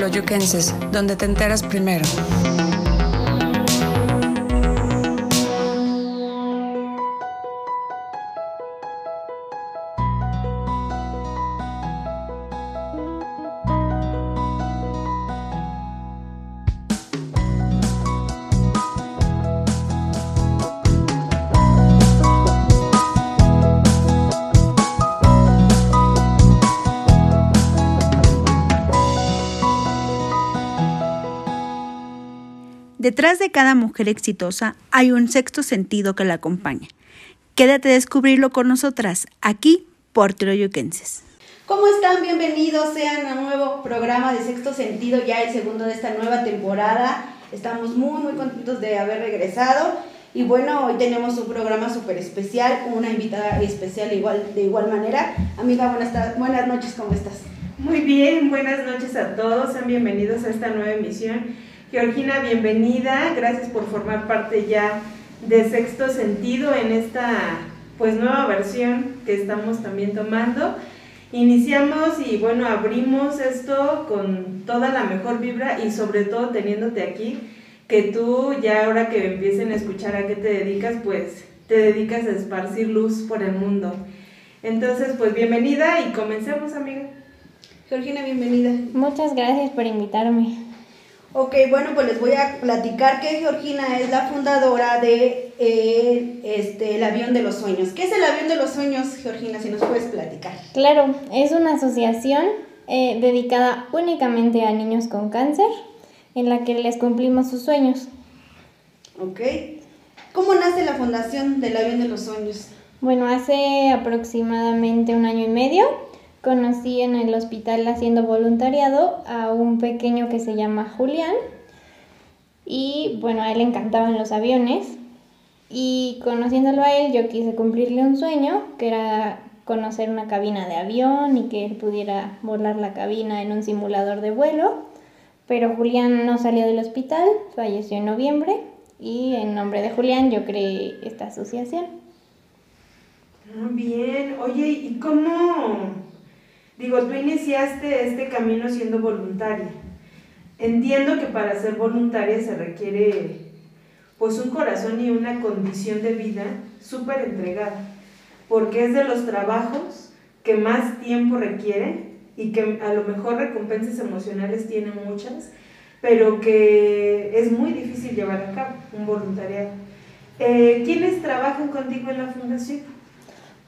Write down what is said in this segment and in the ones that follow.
Teoloyuquenses, donde te enteras primero. Detrás de cada mujer exitosa hay un sexto sentido que la acompaña. Quédate a descubrirlo con nosotras, aquí por Troyoquenses. ¿Cómo están? Bienvenidos sean a un nuevo programa de Sexto Sentido, ya el segundo de esta nueva temporada. Estamos muy, muy contentos de haber regresado. Y bueno, hoy tenemos un programa súper especial con una invitada especial igual, de igual manera. Amiga, buenas, buenas noches, ¿cómo estás? Muy bien, buenas noches a todos. Sean bienvenidos a esta nueva emisión Georgina, bienvenida. Gracias por formar parte ya de Sexto Sentido en esta pues nueva versión que estamos también tomando. Iniciamos y bueno, abrimos esto con toda la mejor vibra y sobre todo teniéndote aquí, que tú ya ahora que empiecen a escuchar a qué te dedicas, pues te dedicas a esparcir luz por el mundo. Entonces, pues bienvenida y comencemos, amiga. Georgina, bienvenida. Muchas gracias por invitarme. Ok, bueno, pues les voy a platicar que Georgina es la fundadora de eh, este, el Avión de los Sueños. ¿Qué es el Avión de los Sueños, Georgina? Si nos puedes platicar. Claro, es una asociación eh, dedicada únicamente a niños con cáncer, en la que les cumplimos sus sueños. Ok. ¿Cómo nace la fundación del Avión de los Sueños? Bueno, hace aproximadamente un año y medio conocí en el hospital haciendo voluntariado a un pequeño que se llama Julián. Y bueno, a él le encantaban los aviones. Y conociéndolo a él yo quise cumplirle un sueño que era conocer una cabina de avión y que él pudiera volar la cabina en un simulador de vuelo, pero Julián no salió del hospital, falleció en noviembre. Y en nombre de Julián yo creé esta asociación. Ah, bien, oye, ¿y cómo, Digo, tú iniciaste este camino siendo voluntaria. Entiendo que para ser voluntaria se requiere pues un corazón y una condición de vida súper entregada, porque es de los trabajos que más tiempo requiere y que a lo mejor recompensas emocionales tienen muchas, pero que es muy difícil llevar a cabo un voluntariado. Eh, ¿Quiénes trabajan contigo en la fundación?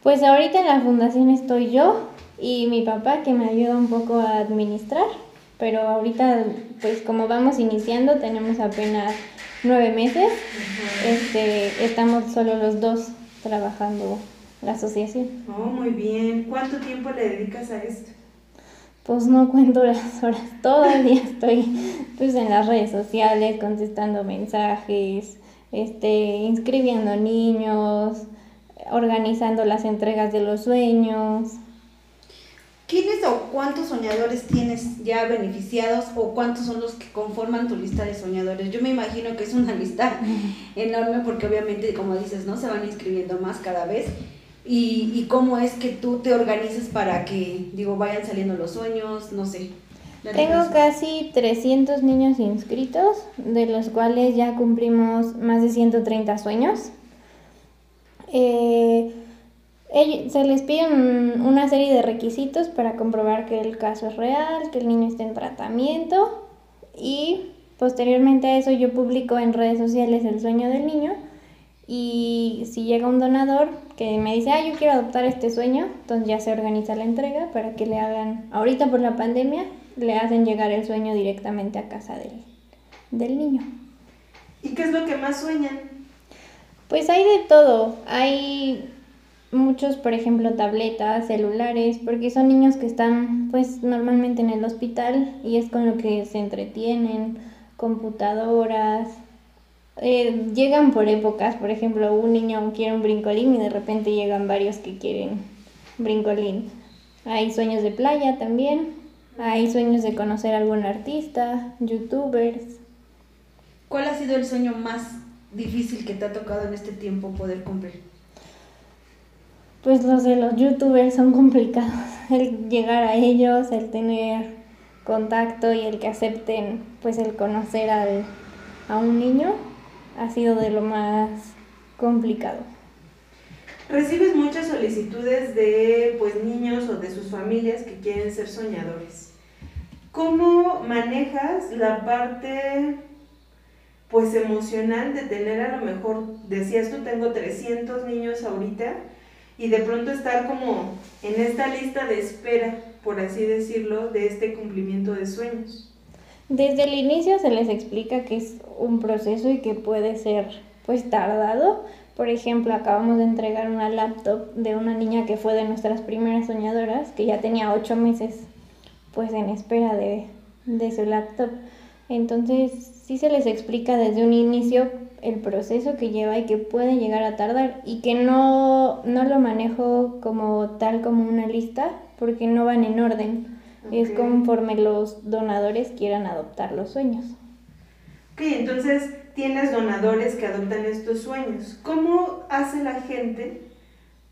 Pues ahorita en la fundación estoy yo, y mi papá que me ayuda un poco a administrar, pero ahorita pues como vamos iniciando tenemos apenas nueve meses, este, estamos solo los dos trabajando la asociación. Oh, muy bien. ¿Cuánto tiempo le dedicas a esto? Pues no cuento las horas, todo el día estoy pues en las redes sociales contestando mensajes, este, inscribiendo niños, organizando las entregas de los sueños, ¿Quiénes o cuántos soñadores tienes ya beneficiados o cuántos son los que conforman tu lista de soñadores? Yo me imagino que es una lista enorme porque obviamente, como dices, ¿no? Se van inscribiendo más cada vez. Y, y cómo es que tú te organizas para que, digo, vayan saliendo los sueños, no sé. Tengo casi 300 niños inscritos, de los cuales ya cumplimos más de 130 sueños. Eh, se les piden una serie de requisitos para comprobar que el caso es real, que el niño está en tratamiento y posteriormente a eso yo publico en redes sociales el sueño del niño y si llega un donador que me dice, ah, yo quiero adoptar este sueño, entonces ya se organiza la entrega para que le hagan, ahorita por la pandemia, le hacen llegar el sueño directamente a casa del, del niño. ¿Y qué es lo que más sueñan? Pues hay de todo, hay muchos, por ejemplo, tabletas, celulares, porque son niños que están pues normalmente en el hospital y es con lo que se entretienen, computadoras. Eh, llegan por épocas, por ejemplo, un niño quiere un brincolín y de repente llegan varios que quieren brincolín. Hay sueños de playa también, hay sueños de conocer a algún artista, youtubers. ¿Cuál ha sido el sueño más difícil que te ha tocado en este tiempo poder cumplir? Pues los de los youtubers son complicados. El llegar a ellos, el tener contacto y el que acepten pues el conocer a un niño ha sido de lo más complicado. Recibes muchas solicitudes de pues niños o de sus familias que quieren ser soñadores. ¿Cómo manejas la parte pues emocional de tener a lo mejor, decías tú, tengo 300 niños ahorita y de pronto estar como en esta lista de espera, por así decirlo, de este cumplimiento de sueños? Desde el inicio se les explica que es un proceso y que puede ser pues tardado. Por ejemplo, acabamos de entregar una laptop de una niña que fue de nuestras primeras soñadoras, que ya tenía ocho meses pues en espera de, de su laptop. Entonces sí se les explica desde un inicio el proceso que lleva y que puede llegar a tardar y que no, no lo manejo como tal como una lista porque no van en orden. Es conforme los donadores quieran adoptar los sueños. Ok, entonces tienes donadores que adoptan estos sueños. ¿Cómo hace la gente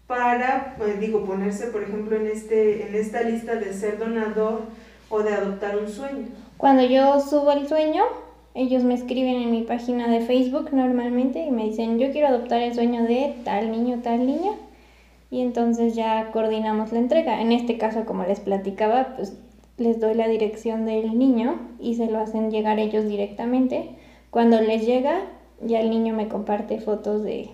para, pues, digo, ponerse, por ejemplo, en, este, en esta lista de ser donador o de adoptar un sueño? Cuando yo subo el sueño, ellos me escriben en mi página de Facebook normalmente y me dicen, yo quiero adoptar el sueño de tal niño, tal niña. Y entonces ya coordinamos la entrega. En este caso, como les platicaba, pues les doy la dirección del niño y se lo hacen llegar ellos directamente. Cuando les llega, ya el niño me comparte fotos de,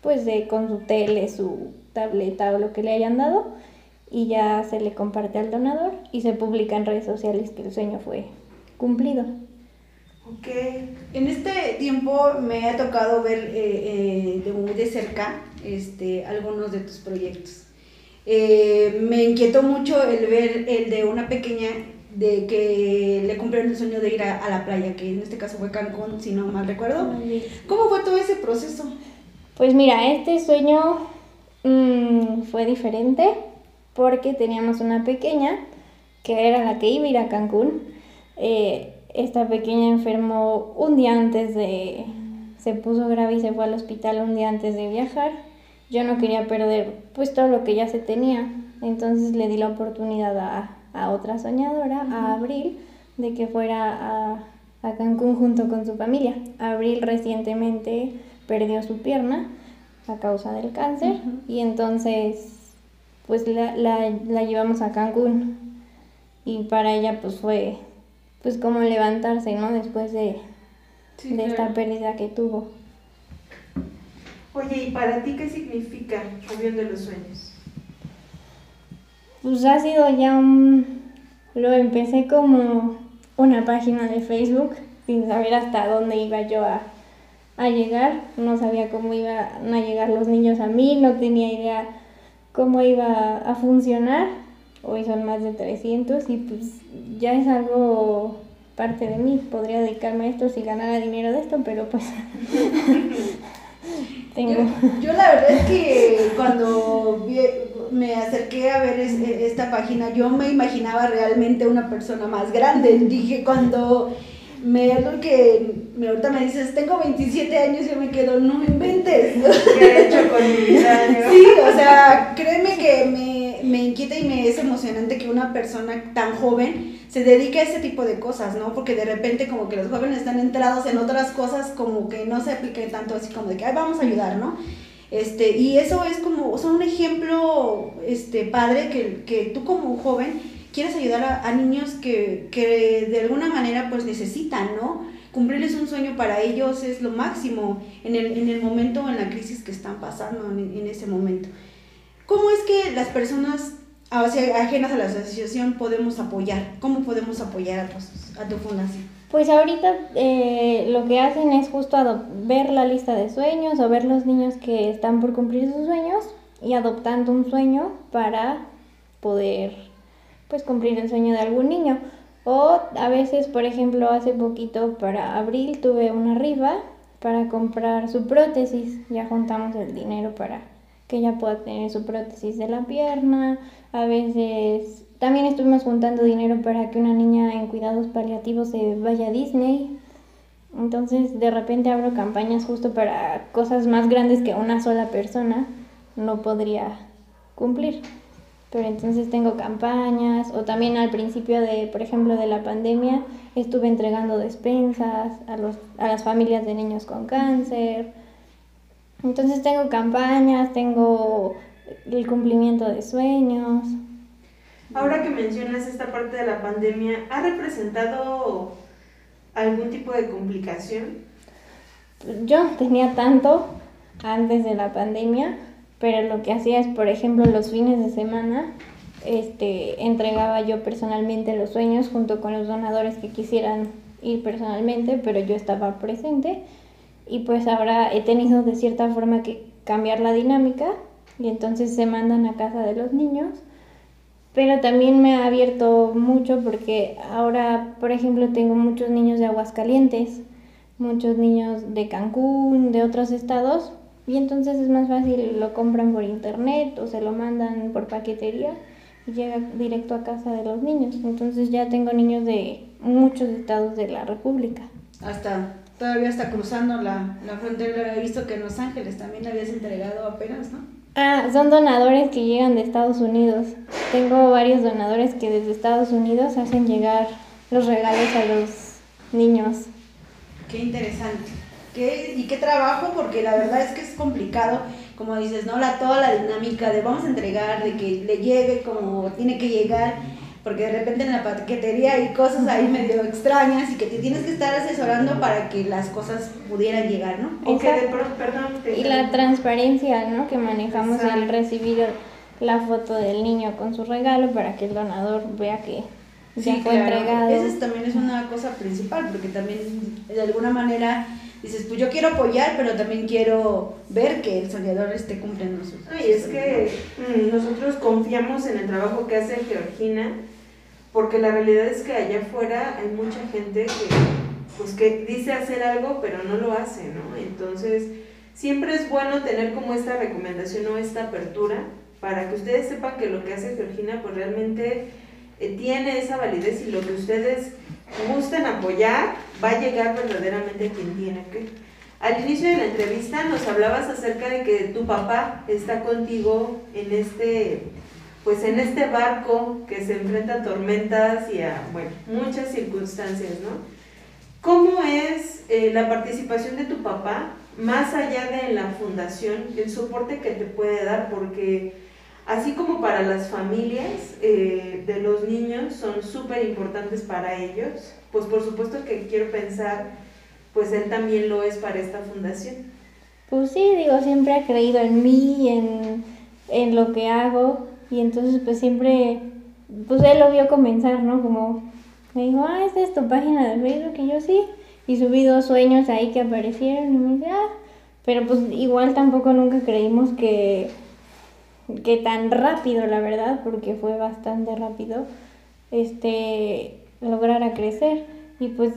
pues de con su tele, su tableta o lo que le hayan dado y ya se le comparte al donador y se publica en redes sociales que el sueño fue cumplido. Ok. En este tiempo me ha tocado ver eh, eh, de muy de cerca este, algunos de tus proyectos. Eh, me inquietó mucho el ver el de una pequeña de que le cumplieron el sueño de ir a, la playa, que en este caso fue Cancún, si no mal recuerdo. ¿Cómo fue todo ese proceso? Pues mira, este sueño mm, fue diferente porque teníamos una pequeña que era la que iba a ir a Cancún esta pequeña enfermó un día antes de, se puso grave y se fue al hospital un día antes de viajar. Yo no quería perder pues todo lo que ya se tenía, entonces le di la oportunidad a, a otra soñadora, a Abril, de que fuera a, a, Cancún junto con su familia. Abril recientemente perdió su pierna a causa del cáncer y entonces pues la, la, la llevamos a Cancún y para ella pues fue pues como levantarse, ¿no? Después de, de esta pérdida que tuvo. Oye, ¿y para ti qué significa Avión de los Sueños? Pues ha sido ya un... Lo empecé como una página de Facebook sin saber hasta dónde iba yo a, a llegar. No sabía cómo iban a llegar los niños a mí, no tenía idea cómo iba a funcionar hoy son más de 300 y pues ya es algo parte de mí. Podría dedicarme a esto si ganara dinero de esto, pero pues tengo... Yo, la verdad es que cuando me acerqué a ver esta página, yo me imaginaba realmente una persona más grande. Dije cuando me que me, ahorita me dices, tengo 27 años y yo me quedo, no me inventes. ¿Qué he hecho con mi vida? Sí, o sea, créeme que me me inquieta y me es emocionante que una persona tan joven se dedique a ese tipo de cosas, ¿no? Porque de repente como que los jóvenes están entrados en otras cosas como que no se apliquen tanto así como de que, vamos a ayudar, ¿no? Este, y eso es como, o sea, un ejemplo este, padre que, que tú como joven quieres ayudar a, niños que, que, de alguna manera pues necesitan, ¿no? Cumplirles un sueño para ellos es lo máximo en el, en el momento, en la crisis que están pasando en ese momento. ¿Cómo es que las personas ajenas a la asociación podemos apoyar? ¿Cómo podemos apoyar a tu, a tu fundación? Pues ahorita eh, lo que hacen es justo ver la lista de sueños o ver los niños que están por cumplir sus sueños y adoptando un sueño para poder pues cumplir el sueño de algún niño. O a veces, por ejemplo, hace poquito para abril tuve una rifa para comprar su prótesis. Ya juntamos el dinero para que ella pueda tener su prótesis de la pierna. A veces también estuvimos juntando dinero para que una niña en cuidados paliativos se vaya a Disney. Entonces de repente abro campañas justo para cosas más grandes que una sola persona no podría cumplir. pero entonces tengo campañas o también al principio de, por ejemplo, de la pandemia estuve entregando despensas a, los, a las familias de niños con cáncer. Entonces tengo campañas, tengo el cumplimiento de sueños. Ahora que mencionas esta parte de la pandemia, ¿ha representado algún tipo de complicación? Yo tenía tanto antes de la pandemia, pero lo que hacía es, por ejemplo, los fines de semana, este, entregaba yo personalmente los sueños junto con los donadores que quisieran ir personalmente, pero yo estaba presente y pues ahora he tenido de cierta forma que cambiar la dinámica y entonces se mandan a casa de los niños. Pero también me ha abierto mucho porque ahora, por ejemplo, tengo muchos niños de Aguascalientes, muchos niños de Cancún, de otros estados, y entonces es más fácil, lo compran por internet o se lo mandan por paquetería y llega directo a casa de los niños. Entonces ya tengo niños de muchos estados de la República. Hasta, todavía está cruzando la, la frontera. He visto que en Los Ángeles también habías entregado apenas, ¿no? Ah, son donadores que llegan de Estados Unidos. Tengo varios donadores que desde Estados Unidos hacen llegar los regalos a los niños. Qué interesante. ¿Qué, y qué trabajo, porque la verdad es que es complicado, como dices, ¿no? La, toda la dinámica de vamos a entregar, de que le llegue como tiene que llegar, porque de repente en la paquetería hay cosas ahí medio extrañas y que te tienes que estar asesorando para que las cosas pudieran llegar, ¿no? O que de pronto, perdón. te Y la transparencia, ¿no? Que manejamos Exacto. al recibir la foto del niño con su regalo para que el donador vea que ya Sí, fue claro. entregado. Esa es- también es una cosa principal, porque también de alguna manera dices, pues yo quiero apoyar, pero también quiero ver que el soñador esté cumpliendo sus Ay, es que mm, nosotros confiamos en el trabajo que hace Georgina, porque la realidad es que allá afuera hay mucha gente que, pues, que dice hacer algo, pero no lo hace, ¿no? Entonces, siempre es bueno tener como esta recomendación o esta apertura para que ustedes sepan que lo que hace Georgina, pues realmente eh, tiene esa validez y lo que ustedes gusten apoyar va a llegar verdaderamente a quien tiene que. Al inicio de la entrevista nos hablabas acerca de que tu papá está contigo en este, pues en este barco que se enfrenta a tormentas y a, bueno, muchas circunstancias, ¿no? ¿Cómo es eh, la participación de tu papá, más allá de la fundación, el soporte que te puede dar? Porque así como para las familias eh, de los niños son súper importantes para ellos, pues por supuesto que quiero pensar, pues él también lo es para esta fundación. Pues sí, digo, siempre ha creído en mí, en, en lo que hago, y entonces pues siempre, pues él lo vio comenzar, ¿no? Como me dijo, ah, esta es tu página de Facebook, y yo sí, y subí dos sueños ahí que aparecieron, y me dice, ah, pero pues igual tampoco nunca creímos que, que tan rápido, la verdad, porque fue bastante rápido, este, lograr a crecer, y pues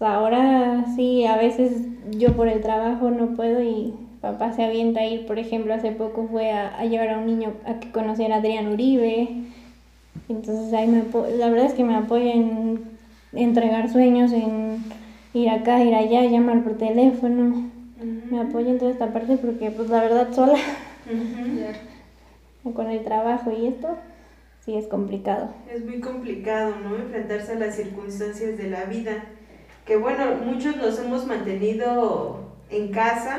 ahora sí, a veces yo por el trabajo no puedo y papá se avienta a ir, por ejemplo, hace poco fue a, a llevar a un niño a que conociera a Adrián Uribe. Entonces ahí me la verdad es que me apoya en entregar sueños, en ir acá, ir allá, llamar por teléfono. Me apoya en toda esta parte porque pues la verdad sola Ujú. con el trabajo y esto sí es complicado. Es muy complicado, ¿no? Enfrentarse a las circunstancias de la vida. Que bueno, muchos nos hemos mantenido en casa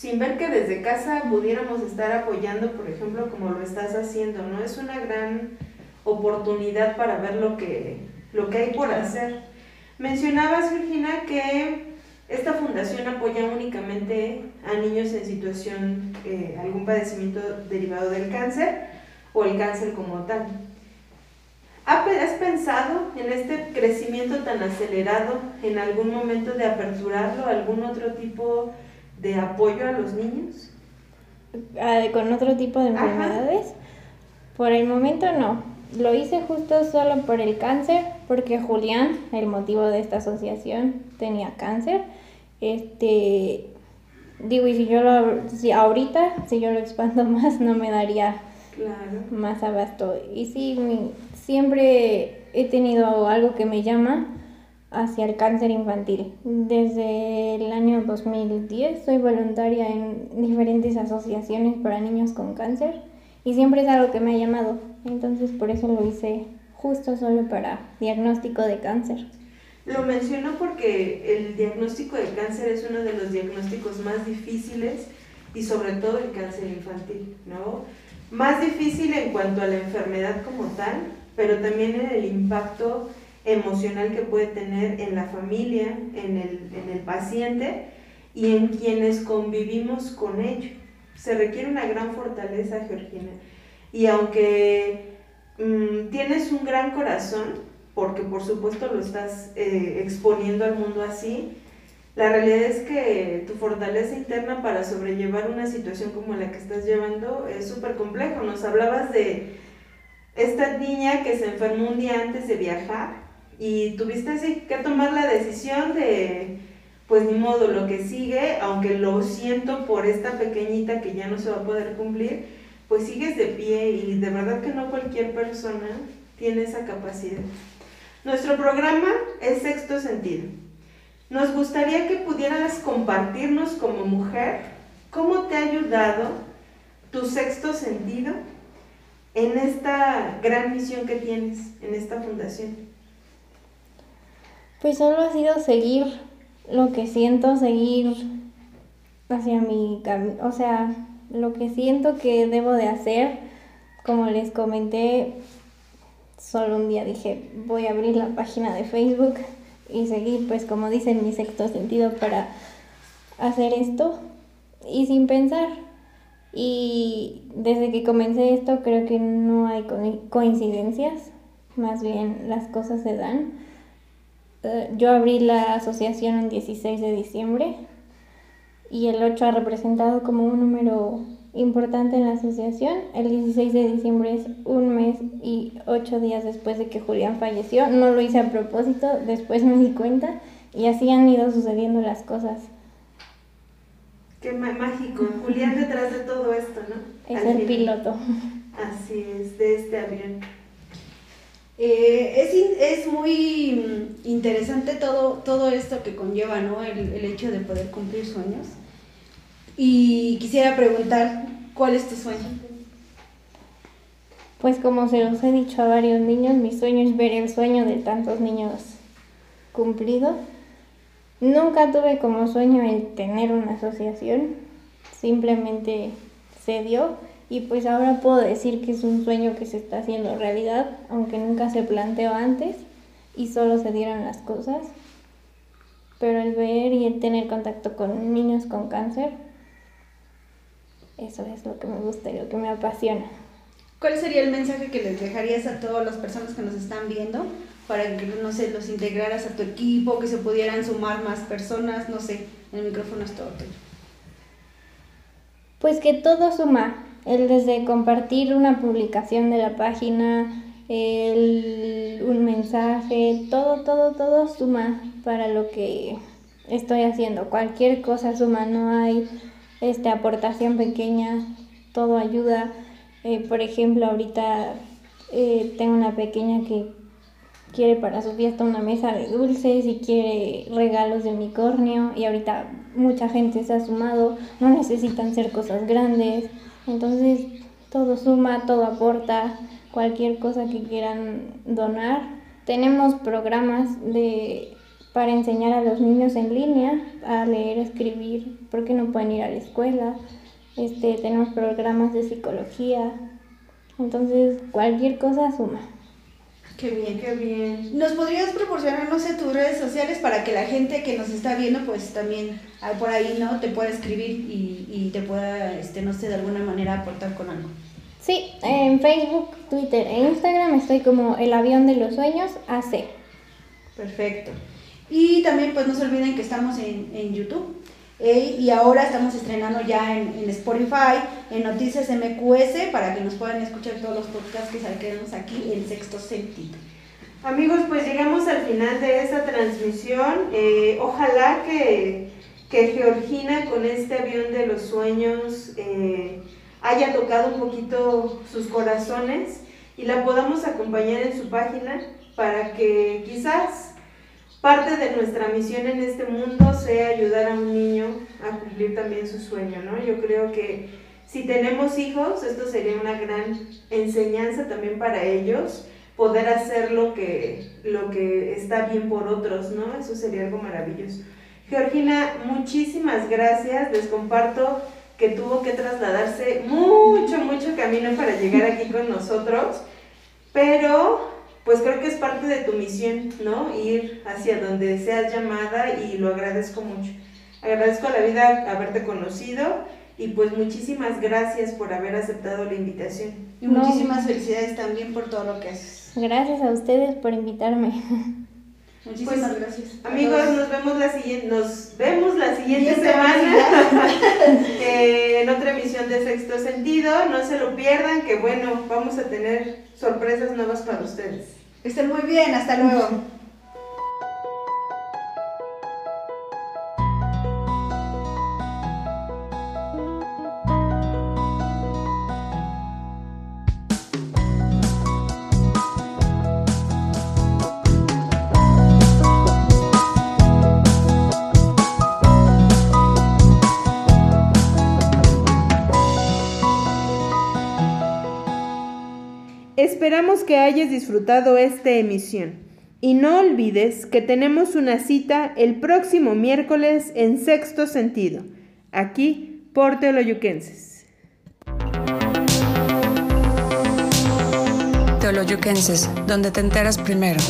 sin ver que desde casa pudiéramos estar apoyando, por ejemplo, como lo estás haciendo, ¿no? Es una gran oportunidad para ver lo que, lo que hay por hacer. Mencionabas, Virginia, que esta fundación apoya únicamente a niños en situación, eh, algún padecimiento derivado del cáncer o el cáncer como tal. ¿Ha pe- ¿Has pensado en este crecimiento tan acelerado en algún momento de aperturarlo a algún otro tipo de apoyo a los niños? Ah, con otro tipo de Ajá. enfermedades. Por el momento no. Lo hice justo solo por el cáncer, porque Julián, el motivo de esta asociación, tenía cáncer. Este, digo, y si yo lo, si ahorita, si yo lo expando más, no me daría Claro. más abasto. Y sí, mi- siempre he tenido algo que me llama hacia el cáncer infantil. Desde el año 2010 soy voluntaria en diferentes asociaciones para niños con cáncer y siempre es algo que me ha llamado. Entonces por eso lo hice justo solo para diagnóstico de cáncer. Lo menciono porque el diagnóstico de cáncer es uno de los diagnósticos más difíciles y sobre todo el cáncer infantil, ¿no? Más difícil en cuanto a la enfermedad como tal, pero también en el impacto emocional que puede tener en la familia, en el, en el paciente y en quienes convivimos con ello. Se requiere una gran fortaleza, Georgina. Y aunque mm, tienes un gran corazón, porque por supuesto lo estás eh, exponiendo al mundo así, la realidad es que tu fortaleza interna para sobrellevar una situación como la que estás llevando es súper complejo. Nos hablabas de esta niña que se enfermó un día antes de viajar y tuviste así que tomar la decisión de, pues ni modo, lo que sigue, aunque lo siento por esta pequeñita que ya no se va a poder cumplir, pues sigues de pie y de verdad que no cualquier persona tiene esa capacidad. Nuestro programa es Sexto Sentido. Nos gustaría que pudieras compartirnos como mujer cómo te ha ayudado tu sexto sentido en esta gran misión que tienes en esta fundación. Pues solo ha sido seguir lo que siento, seguir hacia mi camino, o sea, lo que siento que debo de hacer, como les comenté, solo un día dije, voy a abrir la página de Facebook y seguir, pues como dicen, mi sexto sentido para hacer esto y sin pensar. Y desde que comencé esto creo que no hay coincidencias, más bien las cosas se dan. Eh, yo abrí la asociación el 16 de diciembre y el 8 ha representado como un número importante en la asociación. El 16 de diciembre es un mes y ocho días después de que Julián falleció. No lo hice a propósito, después me di cuenta y así han ido sucediendo las cosas. Qué mágico, Julián detrás de todo esto, ¿no? Es el piloto. Así es, de este avión. Eh, es, es, muy interesante todo, todo esto que conlleva, ¿no? El, el hecho de poder cumplir sueños. Y quisiera preguntar, ¿cuál es tu sueño? Pues como se los he dicho a varios niños, mi sueño es ver el sueño de tantos niños cumplido. Nunca tuve como sueño el tener una asociación, simplemente se dio y pues ahora puedo decir que es un sueño que se está haciendo realidad, aunque nunca se planteó antes y solo se dieron las cosas. Pero el ver y el tener contacto con niños con cáncer eso es lo que me gusta y lo que me apasiona. ¿Cuál sería el mensaje que les dejarías a todas las personas que nos están viendo para que, no sé, los integraras a tu equipo, que se pudieran sumar más personas? No sé, el micrófono es todo tuyo. Pues que todo suma, el desde compartir una publicación de la página, el, un mensaje, todo, todo, todo suma para lo que estoy haciendo. Cualquier cosa suma, no hay este, aportación pequeña, todo ayuda. Eh, por ejemplo, ahorita eh, tengo una pequeña que quiere para su fiesta una mesa de dulces y quiere regalos de unicornio y ahorita mucha gente se ha sumado, no necesitan ser cosas grandes, entonces todo suma, todo aporta, cualquier cosa que quieran donar. Tenemos programas de para enseñar a los niños en línea a leer, escribir, porque no pueden ir a la escuela. Este, tenemos programas de psicología. Entonces, cualquier cosa suma. Qué bien, qué bien. ¿Nos podrías proporcionar, no sé, tus redes sociales para que la gente que nos está viendo, pues también ah, por ahí, ¿no? Te pueda escribir y, y te pueda, este, no sé, de alguna manera aportar con algo. Sí, en Facebook, Twitter e Instagram estoy como el avión de los sueños AC. Perfecto. Y también pues no se olviden que estamos en, en YouTube. Eh, y ahora estamos estrenando ya en, en, Spotify, en Noticias MQS, para que nos puedan escuchar todos los podcasts que saquemos aquí en sexto sentido. Amigos, pues llegamos al final de esta transmisión. Eh, ojalá que, que, Georgina con este avión de los sueños eh, haya tocado un poquito sus corazones y la podamos acompañar en su página para que quizás parte de nuestra misión en este mundo sea ayudar a un niño a cumplir también su sueño, ¿no? Yo creo que si tenemos hijos, esto sería una gran enseñanza también para ellos, poder hacer lo que, lo que está bien por otros, ¿no? Eso sería algo maravilloso. Georgina, muchísimas gracias. Les comparto que tuvo que trasladarse mucho, mucho camino para llegar aquí con nosotros, pero pues creo que es parte de tu misión, ¿no? Ir hacia donde seas llamada y lo agradezco mucho. Agradezco a la vida haberte conocido y pues muchísimas gracias por haber aceptado la invitación. Y muchísimas felicidades también por todo lo que haces. Gracias a ustedes por invitarme. Muchísimas pues, gracias. Amigos, nos vemos la siguiente, nos vemos la siguiente semana en otra emisión de Sexto Sentido. No se lo pierdan, que bueno, vamos a tener sorpresas nuevas para ustedes. Estén muy bien, hasta luego. Esperamos que hayas disfrutado esta emisión y no olvides que tenemos una cita el próximo miércoles en sexto sentido, aquí por Teoloyuquenses. Teoloyuquenses, donde te enteras primero.